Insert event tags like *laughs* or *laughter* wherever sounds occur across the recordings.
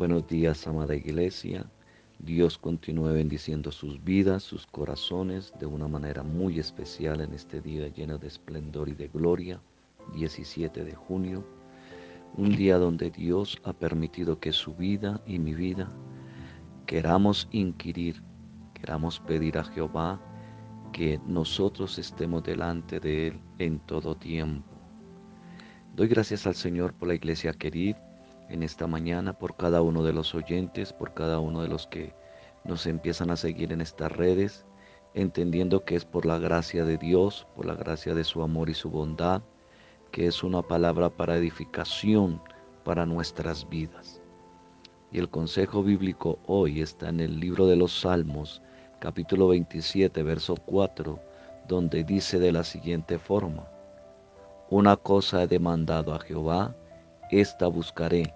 Buenos días, amada Iglesia. Dios continúe bendiciendo sus vidas, sus corazones de una manera muy especial en este día lleno de esplendor y de gloria, 17 de junio, un día donde Dios ha permitido que su vida y mi vida queramos inquirir, queramos pedir a Jehová que nosotros estemos delante de Él en todo tiempo. Doy gracias al Señor por la iglesia querida en esta mañana, por cada uno de los oyentes, por cada uno de los que nos empiezan a seguir en estas redes, entendiendo que es por la gracia de Dios, por la gracia de su amor y su bondad, que es una palabra para edificación para nuestras vidas. Y el consejo bíblico hoy está en el libro de los Salmos, capítulo 27, verso 4, donde dice de la siguiente forma, Una cosa he demandado a Jehová, esta buscaré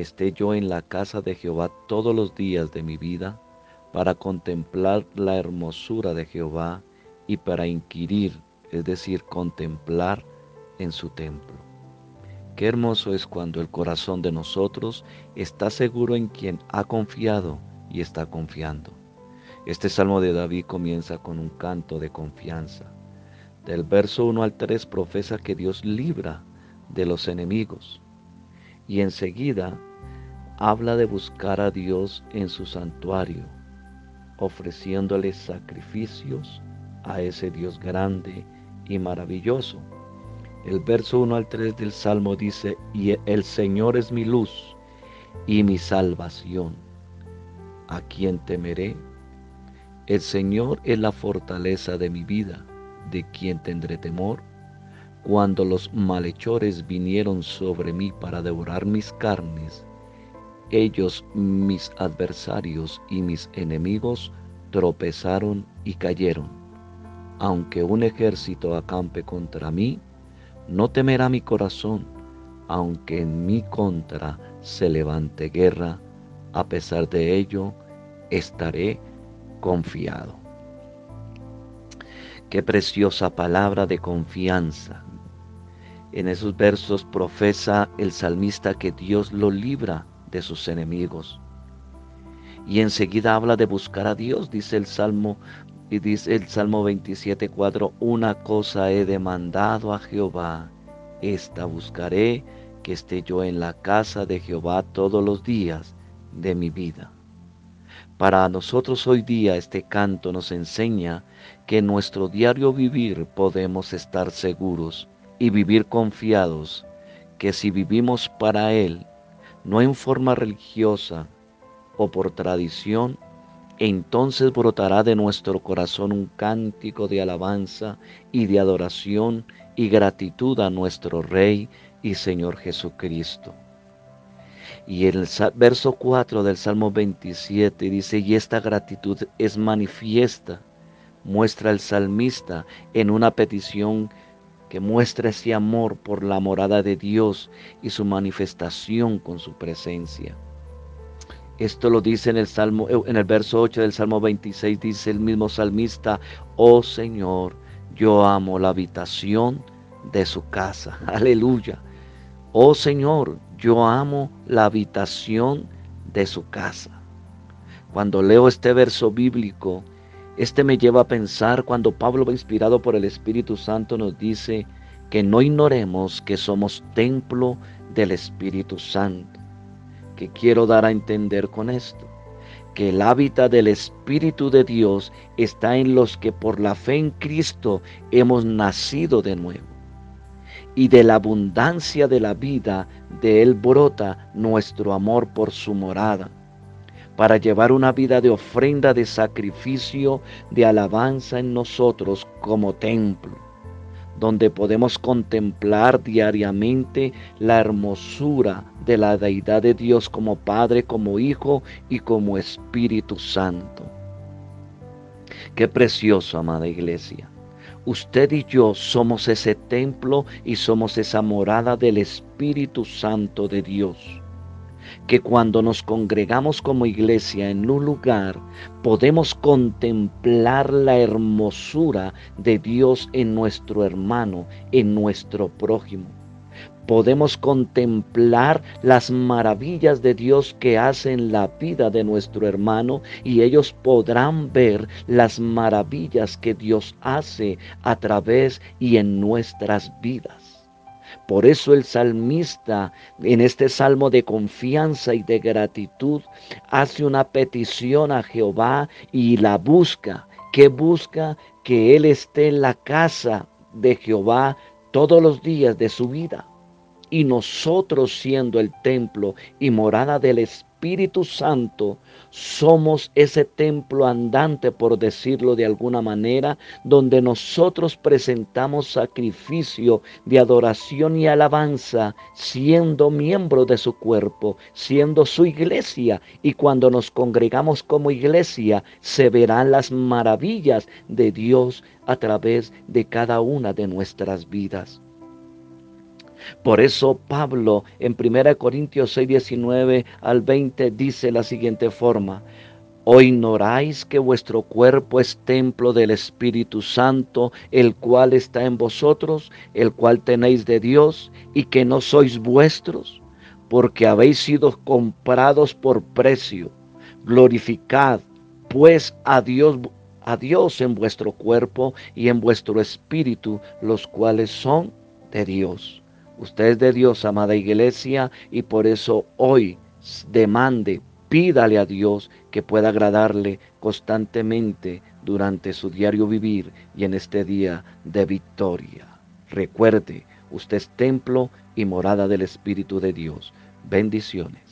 esté yo en la casa de Jehová todos los días de mi vida, para contemplar la hermosura de Jehová y para inquirir, es decir, contemplar en su templo. Qué hermoso es cuando el corazón de nosotros está seguro en quien ha confiado y está confiando. Este salmo de David comienza con un canto de confianza. Del verso 1 al 3 profesa que Dios libra de los enemigos y enseguida habla de buscar a Dios en su santuario, ofreciéndole sacrificios a ese Dios grande y maravilloso. El verso 1 al 3 del Salmo dice, y el Señor es mi luz y mi salvación. ¿A quién temeré? El Señor es la fortaleza de mi vida. ¿De quién tendré temor? Cuando los malhechores vinieron sobre mí para devorar mis carnes, ellos, mis adversarios y mis enemigos, tropezaron y cayeron. Aunque un ejército acampe contra mí, no temerá mi corazón, aunque en mi contra se levante guerra, a pesar de ello, estaré confiado. Qué preciosa palabra de confianza, en esos versos profesa el salmista que Dios lo libra de sus enemigos. Y enseguida habla de buscar a Dios, dice el Salmo y dice el Salmo 27:4, una cosa he demandado a Jehová, esta buscaré, que esté yo en la casa de Jehová todos los días de mi vida. Para nosotros hoy día este canto nos enseña que en nuestro diario vivir podemos estar seguros y vivir confiados que si vivimos para Él, no en forma religiosa o por tradición, entonces brotará de nuestro corazón un cántico de alabanza y de adoración y gratitud a nuestro Rey y Señor Jesucristo. Y el verso 4 del Salmo 27 dice, y esta gratitud es manifiesta, muestra el salmista en una petición que muestra ese amor por la morada de Dios y su manifestación con su presencia. Esto lo dice en el Salmo, en el verso 8 del Salmo 26, dice el mismo salmista, oh Señor, yo amo la habitación de su casa. *laughs* Aleluya. Oh Señor, yo amo la habitación de su casa. Cuando leo este verso bíblico, este me lleva a pensar cuando Pablo inspirado por el Espíritu Santo nos dice que no ignoremos que somos templo del Espíritu Santo. ¿Qué quiero dar a entender con esto? Que el hábitat del Espíritu de Dios está en los que por la fe en Cristo hemos nacido de nuevo. Y de la abundancia de la vida de Él brota nuestro amor por su morada para llevar una vida de ofrenda, de sacrificio, de alabanza en nosotros como templo, donde podemos contemplar diariamente la hermosura de la deidad de Dios como Padre, como Hijo y como Espíritu Santo. Qué precioso, amada iglesia. Usted y yo somos ese templo y somos esa morada del Espíritu Santo de Dios que cuando nos congregamos como iglesia en un lugar, podemos contemplar la hermosura de Dios en nuestro hermano, en nuestro prójimo. Podemos contemplar las maravillas de Dios que hace en la vida de nuestro hermano y ellos podrán ver las maravillas que Dios hace a través y en nuestras vidas. Por eso el salmista en este salmo de confianza y de gratitud hace una petición a Jehová y la busca. que busca? Que él esté en la casa de Jehová todos los días de su vida. Y nosotros siendo el templo y morada del Espíritu, Espíritu Santo, somos ese templo andante, por decirlo de alguna manera, donde nosotros presentamos sacrificio de adoración y alabanza, siendo miembro de su cuerpo, siendo su iglesia. Y cuando nos congregamos como iglesia, se verán las maravillas de Dios a través de cada una de nuestras vidas. Por eso Pablo en 1 Corintios 6, 19 al 20 dice la siguiente forma, ¿O ignoráis que vuestro cuerpo es templo del Espíritu Santo, el cual está en vosotros, el cual tenéis de Dios, y que no sois vuestros? Porque habéis sido comprados por precio. Glorificad, pues, a Dios, a Dios en vuestro cuerpo y en vuestro espíritu, los cuales son de Dios. Usted es de Dios, amada iglesia, y por eso hoy demande, pídale a Dios que pueda agradarle constantemente durante su diario vivir y en este día de victoria. Recuerde, usted es templo y morada del Espíritu de Dios. Bendiciones.